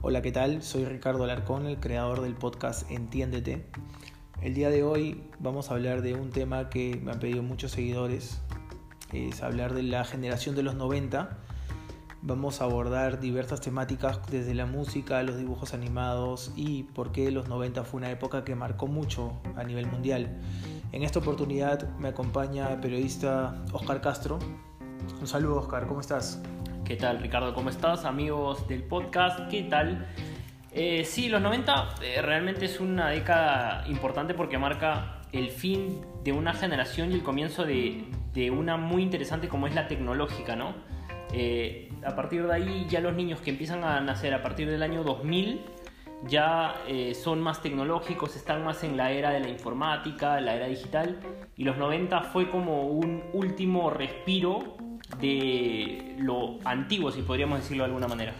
Hola, ¿qué tal? Soy Ricardo Alarcón, el creador del podcast Entiéndete. El día de hoy vamos a hablar de un tema que me han pedido muchos seguidores, es hablar de la generación de los 90. Vamos a abordar diversas temáticas desde la música, los dibujos animados y por qué los 90 fue una época que marcó mucho a nivel mundial. En esta oportunidad me acompaña el periodista Oscar Castro. Un saludo Oscar, ¿cómo estás? ¿Qué tal Ricardo? ¿Cómo estás? Amigos del podcast, ¿qué tal? Eh, sí, los 90 eh, realmente es una década importante porque marca el fin de una generación y el comienzo de, una muy interesante como es la tecnológica, ¿no? Eh, a partir de ahí ya los niños que empiezan a nacer a partir del año 2000 ya son más tecnológicos, están más en la era de la informática, la era digital, y los 90 fue como un último respiro de lo antiguo, si podríamos decirlo de alguna manera.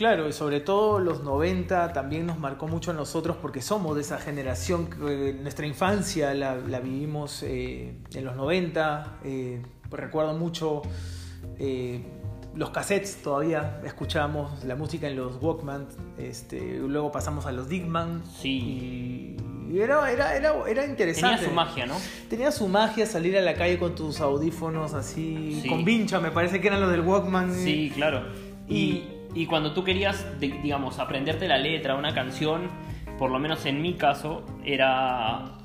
Claro, y sobre todo los 90 también nos marcó mucho a nosotros porque somos de esa generación que nuestra infancia la, vivimos eh, en los 90. Eh, recuerdo mucho eh, los cassettes todavía, escuchábamos la música en los Walkman, este, luego pasamos a los Digman. Sí. Y era, era, era, era interesante. Tenía su magia, ¿no? Tenía su magia salir a la calle con tus audífonos así, Sí. con vincha, me parece que eran los del Walkman. Sí, claro. Y- Y, y cuando tú querías, digamos, aprenderte la letra, una canción, por lo menos en mi caso, era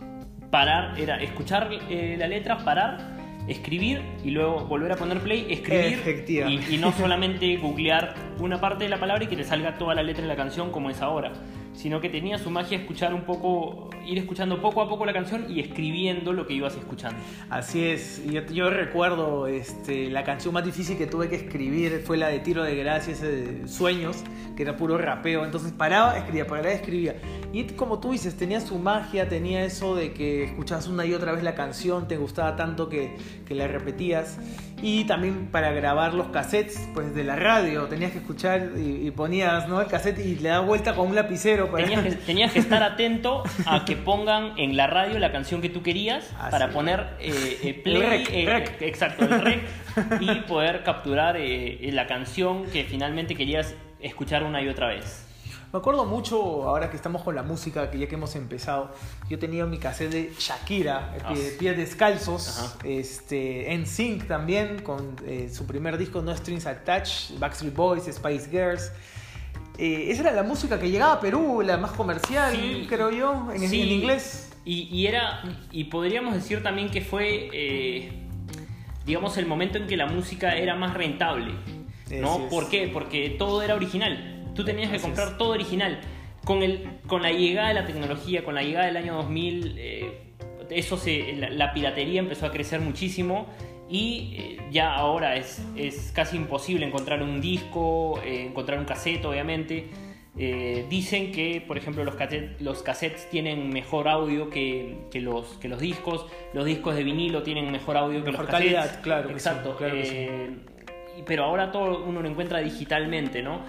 parar, era escuchar eh, la letra, parar, escribir y luego volver a poner play, escribir y no solamente googlear una parte de la palabra y que te salga toda la letra de la canción como es ahora, sino que tenía su magia escuchar un poco, ir escuchando poco a poco la canción y escribiendo lo que ibas escuchando. Así es, yo, recuerdo este, la canción más difícil que tuve que escribir fue la de Tiro de Gracia, ese de Sueños, que era puro rapeo, entonces paraba, escribía, paraba, escribía. Y como tú dices, tenía su magia, tenía eso de que escuchabas una y otra vez la canción, te gustaba tanto que, que la repetías. Y también para grabar los cassettes, pues de la radio, tenías que escuchar y, y ponías ¿no? el cassette y le dabas vuelta con un lapicero para... Tenías que, tenías que estar atento a que pongan en la radio la canción que tú querías Así para poner eh, eh, play, El rec, eh, rec. exacto, el rec, y poder capturar eh, la canción que finalmente querías escuchar una y otra vez. Me acuerdo mucho, ahora que estamos con la música, que ya que hemos empezado, yo tenía mi cassette de Shakira, Ah. pie- pies descalzos, Ajá. este, NSYNC también, con eh, su primer disco No Strings Attached, Backstreet Boys, Spice Girls. Eh, esa era la música que llegaba a Perú, la más comercial, Sí. creo yo, en, Sí. en inglés. Y, y era, y podríamos decir también que fue, eh, digamos, el momento en que la música era más rentable. ¿No? Es. ¿Por qué? Porque todo era original. Tú tenías que comprar todo original. Con, el, con la llegada de la tecnología, con la llegada del año 2000, eh, eso se, la, la piratería empezó a crecer muchísimo y eh, ya ahora es, es casi imposible encontrar un disco, eh, encontrar un cassette, obviamente. Eh, dicen que, por ejemplo, los, cassette- los cassettes tienen mejor audio que, que los, que los discos, los discos de vinilo tienen mejor audio que Mejor los cassettes. calidad, claro que Exacto. sí, claro que sí. pero ahora todo uno lo encuentra digitalmente, ¿no?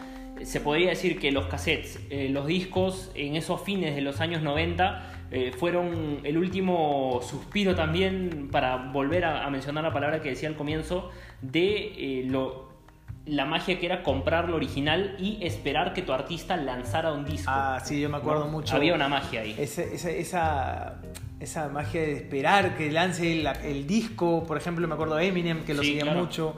Se podría decir que los cassettes, eh, los discos en esos fines de los años 90 eh, fueron el último suspiro también para volver a, a mencionar la palabra que decía al comienzo de eh, lo, la magia que era comprar lo original y esperar que tu artista lanzara un disco. Ah, sí, yo me acuerdo ¿no? mucho. Había una magia ahí. Ese- esa, esa, esa magia de esperar que lance la- el disco, por ejemplo, me acuerdo de Eminem, que lo Sí, seguía claro. mucho.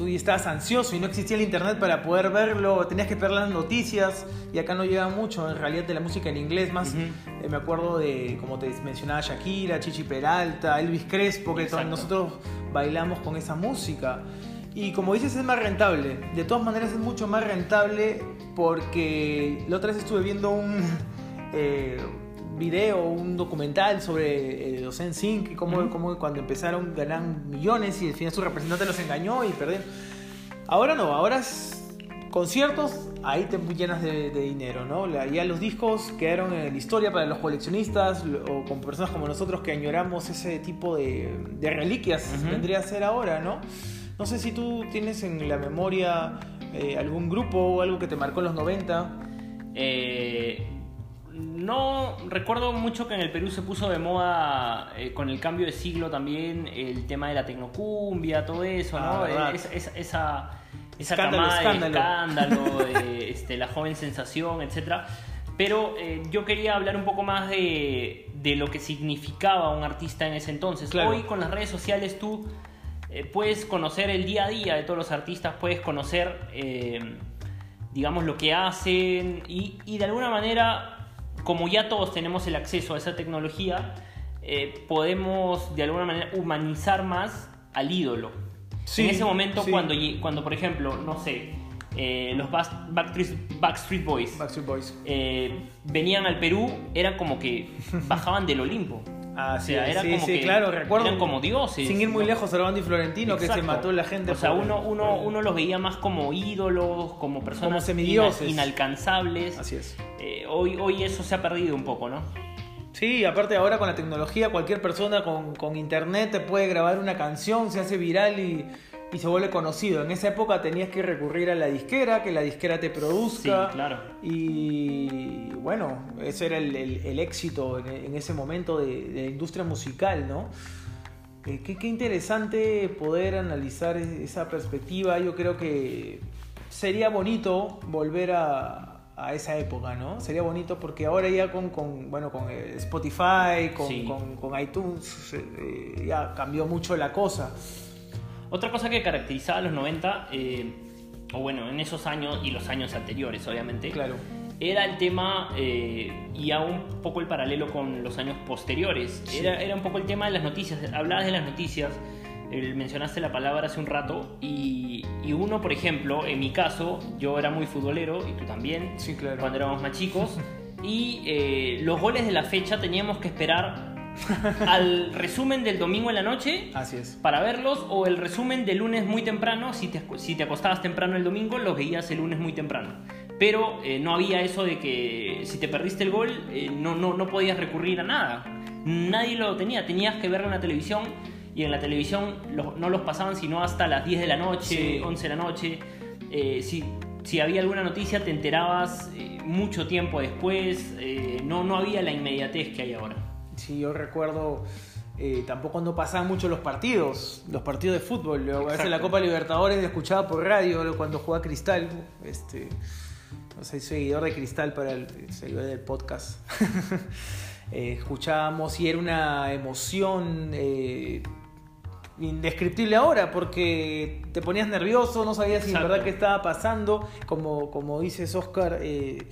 Tú estabas ansioso y no existía el internet para poder verlo, tenías que esperar las noticias y acá no llega mucho, en realidad, de la música en inglés. Más eh, me acuerdo de, como te mencionaba, Shakira, Chichi Peralta, Elvis Crespo, que Exacto. nosotros bailamos con esa música. Y como dices, es más rentable. De todas maneras, es mucho más rentable porque la otra vez estuve viendo un eh, video, un documental sobre eh, los NSYNC y cómo, Ujú. cómo cuando empezaron ganan millones y al final su representante los engañó y perdieron. Ahora no, ahora es conciertos, ahí te llenas de, de dinero, ¿no? La- ya los discos quedaron en la historia para los coleccionistas o con personas como nosotros que añoramos ese tipo de, de reliquias, Ujú. vendría a ser ahora, ¿no? No sé si tú tienes en la memoria eh, algún grupo o algo que te marcó en los 90. Eh, no recuerdo mucho que en el Perú se puso de moda eh, con el cambio de siglo también el tema de la tecnocumbia, todo eso, Ah, ¿no? verdad. Es- es- esa, esa Escándalo, camada de escándalo. de, este, la joven sensación, etc. Pero eh, yo quería hablar un poco más de, de lo que significaba un artista en ese entonces. Claro. Hoy con las redes sociales tú eh, puedes conocer el día a día de todos los artistas, puedes conocer, eh, digamos, lo que hacen y, y de alguna manera, como ya todos tenemos el acceso a esa tecnología, eh, podemos de alguna manera humanizar más al ídolo. Sí, en ese momento, sí. cuando, cuando, por ejemplo, no sé, eh, los Backstreet, Backstreet Boys Backstreet Boys. eh, venían al Perú, era como que bajaban del Olimpo. Ah, O sea, sí, era sí, como sí, que claro, recuerdo. eran como dioses. Sin ir muy ¿no? lejos, Armando y Florentino, que se mató la gente. O sea, por- uno, uno, uno los veía más como ídolos, como personas Como semidioses. ina- inalcanzables. Así es. Eh, hoy, hoy eso se ha perdido un poco, ¿no? Sí, aparte ahora con la tecnología, cualquier persona con, con internet te puede grabar una canción, se hace viral y, y se vuelve conocido. En esa época tenías que recurrir a la disquera, que la disquera te produzca. Sí, claro. Y bueno, ese era el, el- el éxito en, en ese momento de, de la industria musical, ¿no? Eh, qué, qué interesante poder analizar esa perspectiva. Yo creo que sería bonito volver a, a esa época, ¿no? Sería bonito porque ahora ya con, con, bueno, con eh, Spotify, con, Sí. con- con iTunes, eh, ya cambió mucho la cosa. Otra cosa que caracterizaba a los 90, eh, o bueno, en esos años y los años anteriores, obviamente, Claro. era el tema eh, y aún un poco el paralelo con los años posteriores. Sí. Era, era un poco el tema de las noticias. Hablabas de las noticias, mencionaste la palabra hace un rato, y, y uno, por ejemplo, en mi caso, yo era muy futbolero y tú también, Sí, claro. cuando éramos más chicos, y eh, los goles de la fecha teníamos que esperar al resumen del domingo en la noche Así es. para verlos o el resumen del lunes muy temprano, si te, si te acostabas temprano el domingo, los veías el lunes muy temprano. Pero eh, no había eso de que si te perdiste el gol eh, no, no, no podías recurrir a nada. Nadie lo tenía, tenías que verlo en la televisión y en la televisión los- no los pasaban sino hasta las 10 de la noche, Sí. 11 de la noche. Eh, si, si había alguna noticia te enterabas eh, mucho tiempo después, eh, no, no había la inmediatez que hay ahora. Sí, yo recuerdo eh, tampoco no pasaban mucho los partidos, los partidos de fútbol. Yo, A veces la Copa Libertadores la escuchaba por radio cuando jugaba Cristal. Este, no soy seguidor de Cristal para el seguidor del podcast. Eh, escuchábamos y era una emoción eh, indescriptible ahora porque te ponías nervioso, no sabías si en verdad qué estaba pasando. Como, como dices, Oscar. eh,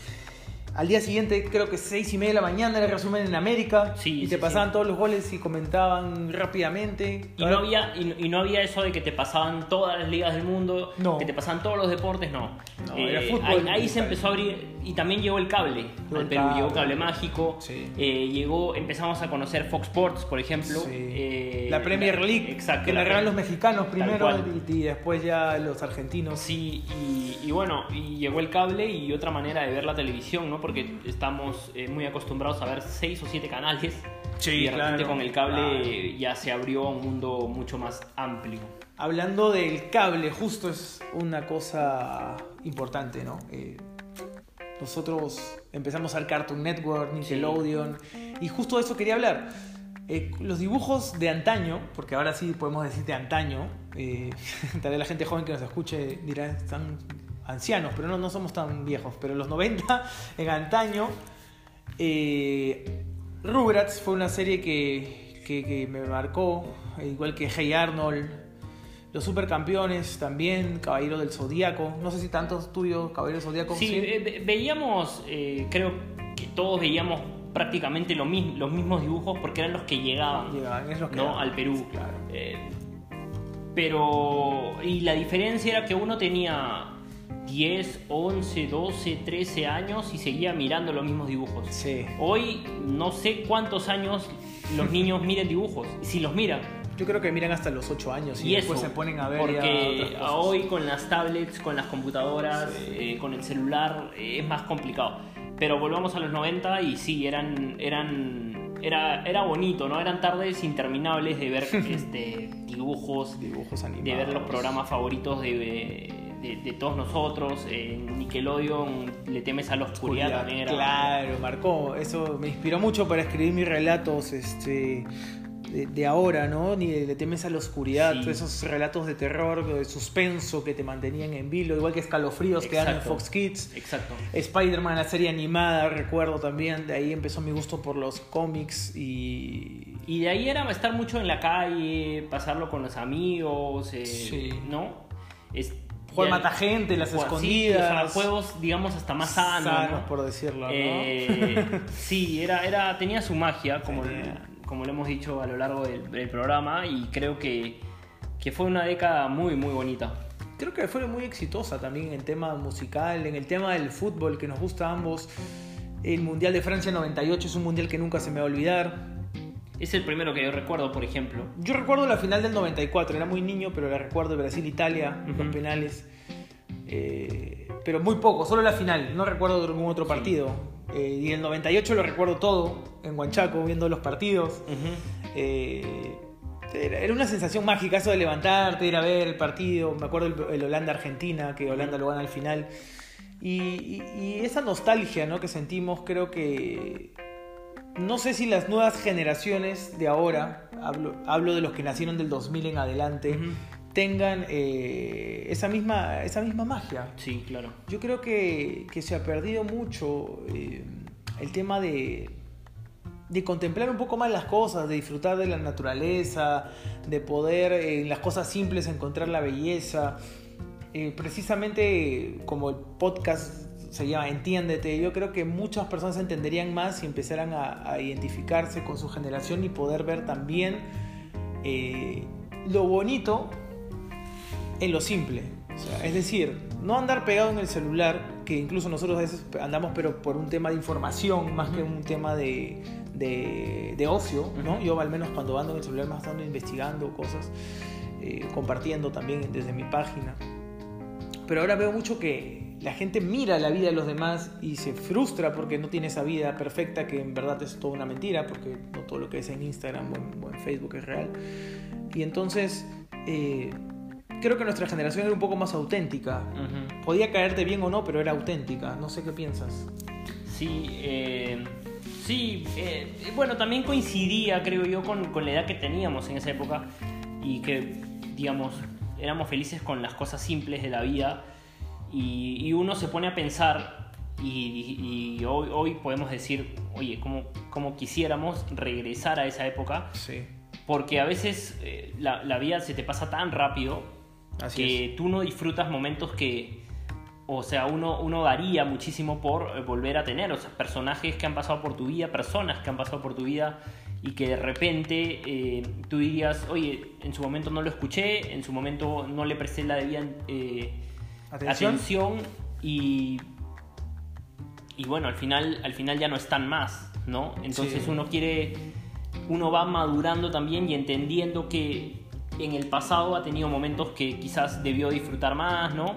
al día siguiente, creo que seis y media de la mañana, era el resumen en América. Sí, y sí, te pasaban sí. todos los goles y comentaban rápidamente. Y no, había, y, y no había eso de que te pasaban todas las ligas del mundo, No. que te pasaban todos los deportes, no. No, Eh, era fútbol. ahí, ahí se empezó a abrir y también llegó el cable Llegó al el Perú, cable. llegó Cable Mágico, Sí. eh, llegó, empezamos a conocer Fox Sports, por ejemplo. Sí. eh, la Premier League, exacto, que la Premier- los mexicanos primero y, después ya los argentinos. Sí, y, y bueno, y llegó el cable y otra manera de ver la televisión, ¿no? Porque estamos eh, muy acostumbrados a ver seis o siete canales. Sí, y de repente claro, con el cable claro. ya se abrió a un mundo mucho más amplio. Hablando del cable, justo es una cosa importante, ¿no? Eh, nosotros empezamos al Cartoon Network, Nickelodeon, y justo de eso quería hablar. Eh, los dibujos de antaño, porque ahora sí podemos decir de antaño, eh, tal vez la gente joven que nos escuche dirá, están ancianos, pero no, no somos tan viejos, pero en los 90, en antaño, eh, Rugrats fue una serie que, que- que me marcó, igual que Hey Arnold, los supercampeones también, Caballero del Zodíaco, no sé si tantos tuyos, Caballero del Zodíaco. Sí, ve- veíamos, eh, creo que todos veíamos prácticamente lo mismo, los mismos dibujos porque eran los que llegaban Llegaban, es que ¿no? al Perú. Claro. Eh, pero, y la diferencia era que uno tenía 10, 11, 12, 13 años y seguía mirando los mismos dibujos. Sí. Hoy no sé cuántos años los niños miren dibujos, y si los miran. Yo creo que miran hasta los 8 años y, Y después eso, se ponen a ver porque ya hoy con las tablets, con las computadoras, Sí. eh, con el celular eh, es más complicado. Pero volvamos a los 90 y sí, eran, eran, era, era bonito, ¿no? Eran tardes interminables de ver este, dibujos, dibujos de animados. ver los programas favoritos de, de, de todos nosotros. En Nickelodeon le temes a la oscuridad, Oscuridad, también era- Claro, marcó. Eso me inspiró mucho para escribir mis relatos. Este, de, ahora, ¿no? Ni de, temes a la oscuridad, esos relatos de terror, de suspenso que te mantenían en vilo, igual que escalofríos que dan en Fox Kids. Exacto. Spider-Man, la serie animada, recuerdo también, de ahí empezó mi gusto por los cómics y... Y de ahí era estar mucho en la calle, pasarlo con los amigos, eh, ¿no? Es, Jugar mata gente, las escondidas. juegos, digamos, hasta más sanos. por decirlo, ¿no? Eh, sí, era, era, tenía su magia, como, como lo hemos dicho a lo largo del, programa, y creo que, que, fue una década muy, muy bonita. Creo que fue muy exitosa también en el tema musical, en el tema del fútbol que nos gusta a ambos. El Mundial de Francia 98 es un mundial que nunca se me va a olvidar. Es el primero que yo recuerdo, por ejemplo. Yo recuerdo la final del 94, era muy niño, pero la recuerdo de Brasil-Italia, los penales. Eh, pero muy poco, solo la final, no recuerdo ningún otro partido. Eh, y el 98 lo recuerdo todo, en Huanchaco, viendo los partidos. Eh, era una sensación mágica eso de levantarte, ir a ver el partido. Me acuerdo el, Holanda-Argentina, que Holanda lo gana al final. Y, y, esa nostalgia ¿no? que sentimos, creo que no sé si las nuevas generaciones de ahora, hablo, hablo de los que nacieron del 2000 en adelante, tengan eh, esa, misma, esa misma magia. Sí, claro. Yo creo que, se ha perdido mucho eh, el tema de, de contemplar un poco más las cosas, de disfrutar de la naturaleza, de poder en las cosas simples encontrar la belleza. Eh, precisamente como el podcast se llama Entiéndete, yo creo que muchas personas entenderían más si empezaran a, identificarse con su generación y poder ver también eh, lo bonito en lo simple. es decir, no andar pegado en el celular, que incluso nosotros a veces andamos pero por un tema de información más que un tema de, de, ocio, ¿no? Yo al menos cuando ando en el celular más ando investigando cosas, eh, compartiendo también desde mi página. Pero ahora veo mucho que la gente mira la vida de los demás y se frustra porque no tiene esa vida perfecta que en verdad es toda una mentira, porque no todo lo que es en Instagram o en, Facebook es real. Y entonces eh, creo que nuestra generación era un poco más auténtica. Podía caerte bien o no, pero era auténtica. No sé qué piensas. Sí, eh, sí, eh, bueno, también coincidía, creo yo, con, con la edad que teníamos en esa época y que, digamos, éramos felices con las cosas simples de la vida y, uno se pone a pensar y, hoy, hoy, podemos decir, oye, ¿cómo, quisiéramos regresar a esa época? Sí. Porque a veces eh, la, vida se te pasa tan rápido que tú no disfrutas momentos que, o sea, uno, uno daría muchísimo por eh, volver a tener, o sea, personajes que han pasado por tu vida, personas que han pasado por tu vida y que de repente eh, tú dirías, oye, en su momento no lo escuché, en su momento no le presté la debida atención, y, y bueno, al final, al final ya no están más, ¿no? Entonces uno quiere, uno va madurando también y entendiendo que en el pasado ha tenido momentos que quizás debió disfrutar más, ¿no?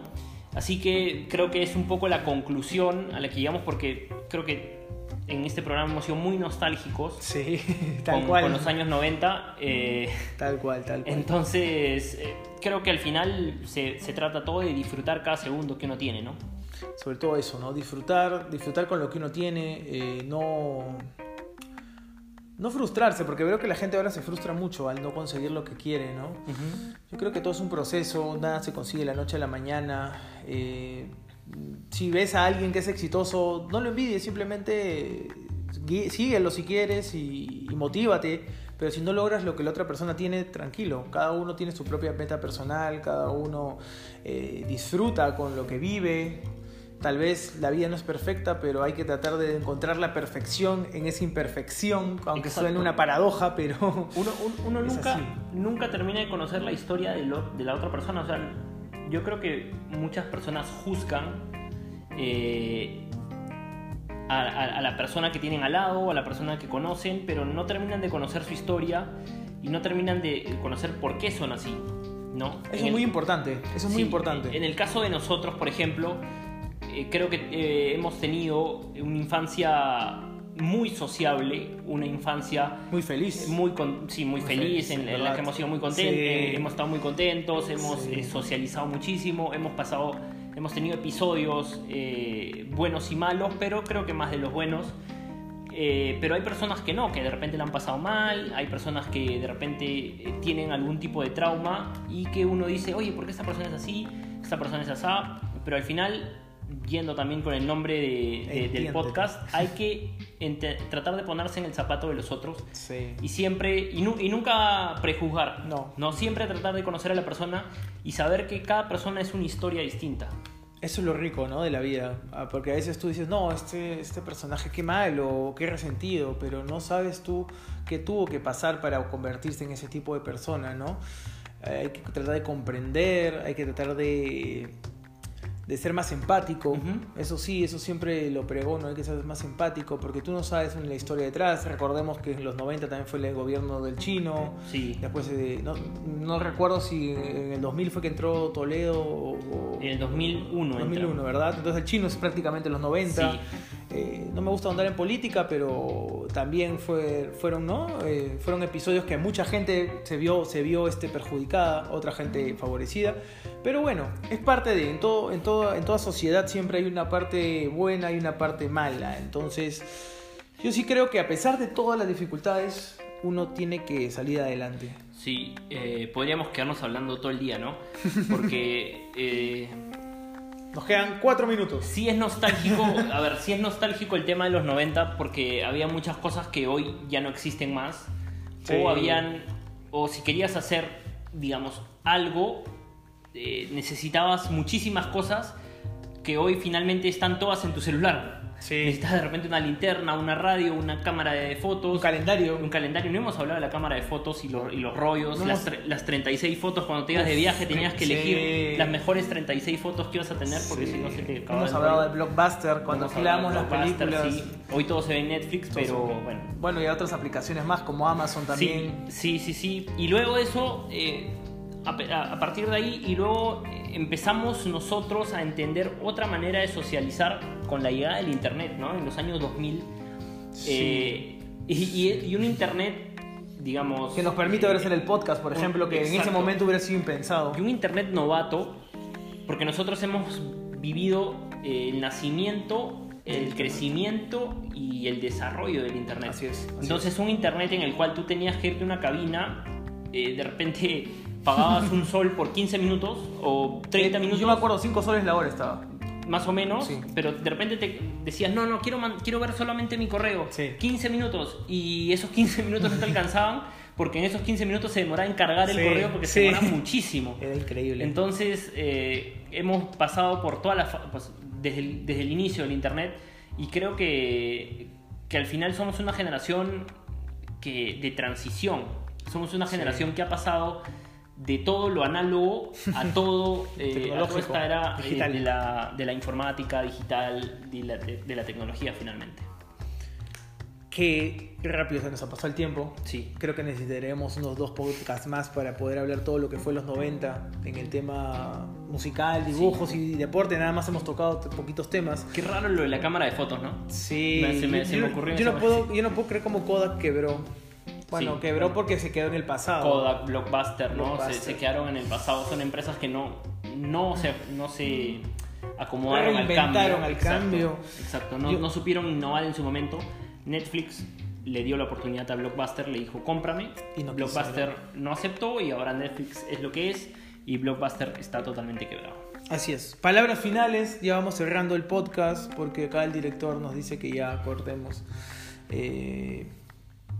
Así que creo que es un poco la conclusión a la que llegamos porque creo que en este programa hemos sido muy nostálgicos. Sí, tal cual. Con los años 90. Eh, tal cual, tal cual. Entonces, eh, creo que al final se, se, trata todo de disfrutar cada segundo que uno tiene, ¿no? Sobre todo eso, ¿no? Disfrutar, disfrutar con lo que uno tiene, eh, no... No frustrarse, porque veo que la gente ahora se frustra mucho al no conseguir lo que quiere, ¿no? Yo creo que todo es un proceso, nada se consigue la noche a la mañana. si ves a alguien que es exitoso, no lo envidies, simplemente síguelo si quieres y, y motívate pero si no logras lo que la otra persona tiene, tranquilo. Cada uno tiene su propia meta personal, cada uno eh, disfruta con lo que vive. Tal vez la vida no es perfecta, pero hay que tratar de encontrar la perfección en esa imperfección, aunque suene una paradoja, pero... Uno, uno, nunca, nunca termina de conocer la historia de, de, la otra persona. O sea, yo creo que muchas personas juzgan eh, a, la persona que tienen al lado a la persona que conocen, pero no terminan de conocer su historia y no terminan de conocer por qué son así. ¿no? Eso es muy importante, eso es muy importante. En el caso de nosotros, por ejemplo, eh, creo que eh, hemos tenido una infancia muy sociable, una infancia muy feliz, muy sí, muy, feliz, en, la que hemos sido muy contentos, hemos estado muy contentos, hemos eh, socializado muchísimo, hemos pasado Hemos tenido episodios eh, buenos y malos, pero creo que más de los buenos. Eh, pero hay personas que no, que de repente la han pasado mal, hay personas que de repente eh, tienen algún tipo de trauma y que uno dice, oye, ¿por qué esta persona es así? Esta persona es así, pero al final, yendo también con el nombre de- de- del podcast, hay que tratar de ponerse en el zapato de los otros Sí. y siempre, y, nu- y nunca prejuzgar, No. no, siempre tratar de conocer a la persona y saber que cada persona es una historia distinta. Eso es lo rico, ¿no? De la vida. Ah, Porque a veces tú dices, no, este, este personaje qué malo, qué resentido, pero no sabes tú qué tuvo que pasar para convertirse en ese tipo de persona, ¿no? Eh, hay que tratar de comprender, hay que tratar de, de ser más empático. Ujú. Eso sí, eso siempre lo pregono, hay que ser más empático, porque tú no sabes la historia detrás. Recordemos que en los 90 también fue el gobierno del chino. Sí. Después, eh, no, no recuerdo si en el 2000 fue que entró Toledo o... En el 2001. entra. 2001, ¿verdad? Entonces el chino es prácticamente los 90. Sí. Eh, no me gusta andar en política, pero también fue, fueron, ¿no? Eh, fueron episodios que mucha gente se vio, se vio este, perjudicada, otra gente favorecida. Pero bueno, es parte de, en, todo, en, todo, en toda sociedad siempre hay una parte buena y una parte mala. Entonces, yo sí creo que a pesar de todas las dificultades, uno tiene que salir adelante. Sí, eh, podríamos quedarnos hablando todo el día, ¿no? Porque eh, Nos quedan cuatro minutos. sí es nostálgico, a ver, sí es nostálgico el tema de los 90 porque había muchas cosas que hoy ya no existen más. Sí. O habían, o si querías hacer, digamos, algo, eh, necesitabas muchísimas cosas que hoy finalmente están todas en tu celular. Sí. Necesitas de repente una linterna, una radio, una cámara de fotos. Un calendario. un calendario. No hemos hablado de la cámara de fotos y, lo- y los rollos, No las, hemos- las 36 fotos. Cuando te ibas de viaje tenías que sí. elegir las mejores 36 fotos que ibas a tener porque Sí. si no se te acababa Hemos hablado de Blockbuster cuando alquilábamos las películas. sí. Hoy todo se ve en Netflix, pero bueno. Bueno, y otras aplicaciones más como Amazon también. Sí, sí, sí, sí. Y luego de eso, eh, a, partir de ahí, y luego eh, empezamos nosotros a entender otra manera de socializar con la llegada del Internet, ¿no? En los años 2000. Eh, y, un Internet, digamos... Que nos permite ahora hacer el podcast, por ejemplo, que en ese momento hubiera sido impensado. Y un Internet novato, porque nosotros hemos vivido eh, el nacimiento, el crecimiento y el desarrollo del Internet. Así es, así Entonces, un Internet en el cual tú tenías que irte a una cabina, eh, de repente pagabas un sol por 15 minutos o 30 Eh, minutos. Yo me acuerdo, 5 soles la hora estaba. Más o menos, Sí. pero de repente te decías, no, no, quiero, quiero ver solamente mi correo. Sí. 15 minutos. Y esos 15 minutos no te alcanzaban porque en esos 15 minutos se demoraba en cargar el Sí, correo porque se demoraba muchísimo. Era increíble. Entonces, eh, hemos pasado por todas las. pues, desde, el, desde el inicio del Internet y creo que, que al final somos una generación que, de transición. Somos una generación que ha pasado de todo lo análogo a todo, eh, a toda esta era eh, de, la, de la informática digital, de la, de- de la tecnología finalmente. Qué rápido se nos ha pasado el tiempo. Sí. Creo que necesitaremos unos dos podcasts más para poder hablar todo lo que fue los 90 en el tema musical, dibujos y deporte. Nada más hemos tocado poquitos temas. Qué raro lo de la cámara de fotos, ¿no? Sí, Me- se me- se yo, me ocurrió yo no puedo, yo no puedo creer cómo Kodak quebró. Bueno, Sí, quebró bueno. porque se quedó en el pasado. Kodak, Blockbuster, ¿no? Blockbuster. Se, se quedaron en el pasado. Son empresas que no, no, se, no se acomodaron al cambio. Al cambio. Exacto, no, Yo- no supieron innovar en su momento. Netflix le dio la oportunidad a Blockbuster, le dijo cómprame. Y no Blockbuster no aceptó y ahora Netflix es lo que es y Blockbuster está totalmente quebrado. Así es. Palabras finales, ya vamos cerrando el podcast porque acá el director nos dice que ya cortemos. Eh,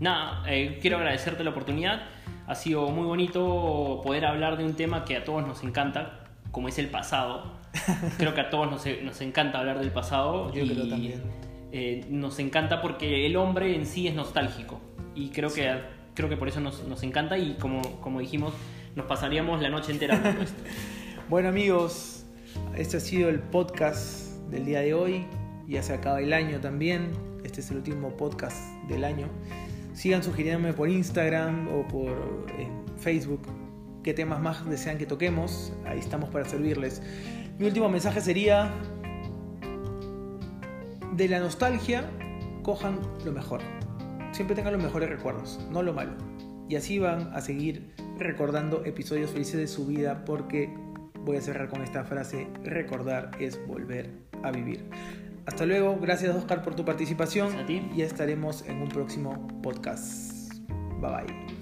Nada, eh, quiero agradecerte la oportunidad. Ha sido muy bonito poder hablar de un tema que a todos nos encanta, como es el pasado. Creo que a todos nos, nos encanta hablar del pasado. Yo y, creo también. eh, nos encanta porque el hombre en sí es nostálgico. Y creo que, creo que por eso nos, nos encanta y como, como dijimos, nos pasaríamos la noche entera hablando esto. Bueno amigos, este ha sido el podcast del día de hoy. Ya se acaba el año también. Este es el último podcast del año. Sigan sugiriéndome por Instagram o por eh, Facebook qué temas más desean que toquemos. Ahí estamos para servirles. Mi último mensaje sería, de la nostalgia, cojan lo mejor. Siempre tengan los mejores recuerdos, no lo malo. Y así van a seguir recordando episodios felices de su vida porque voy a cerrar con esta frase, recordar es volver a vivir. Hasta luego. Gracias Oscar por tu participación. Gracias a ti. Y estaremos en un próximo podcast. Bye bye.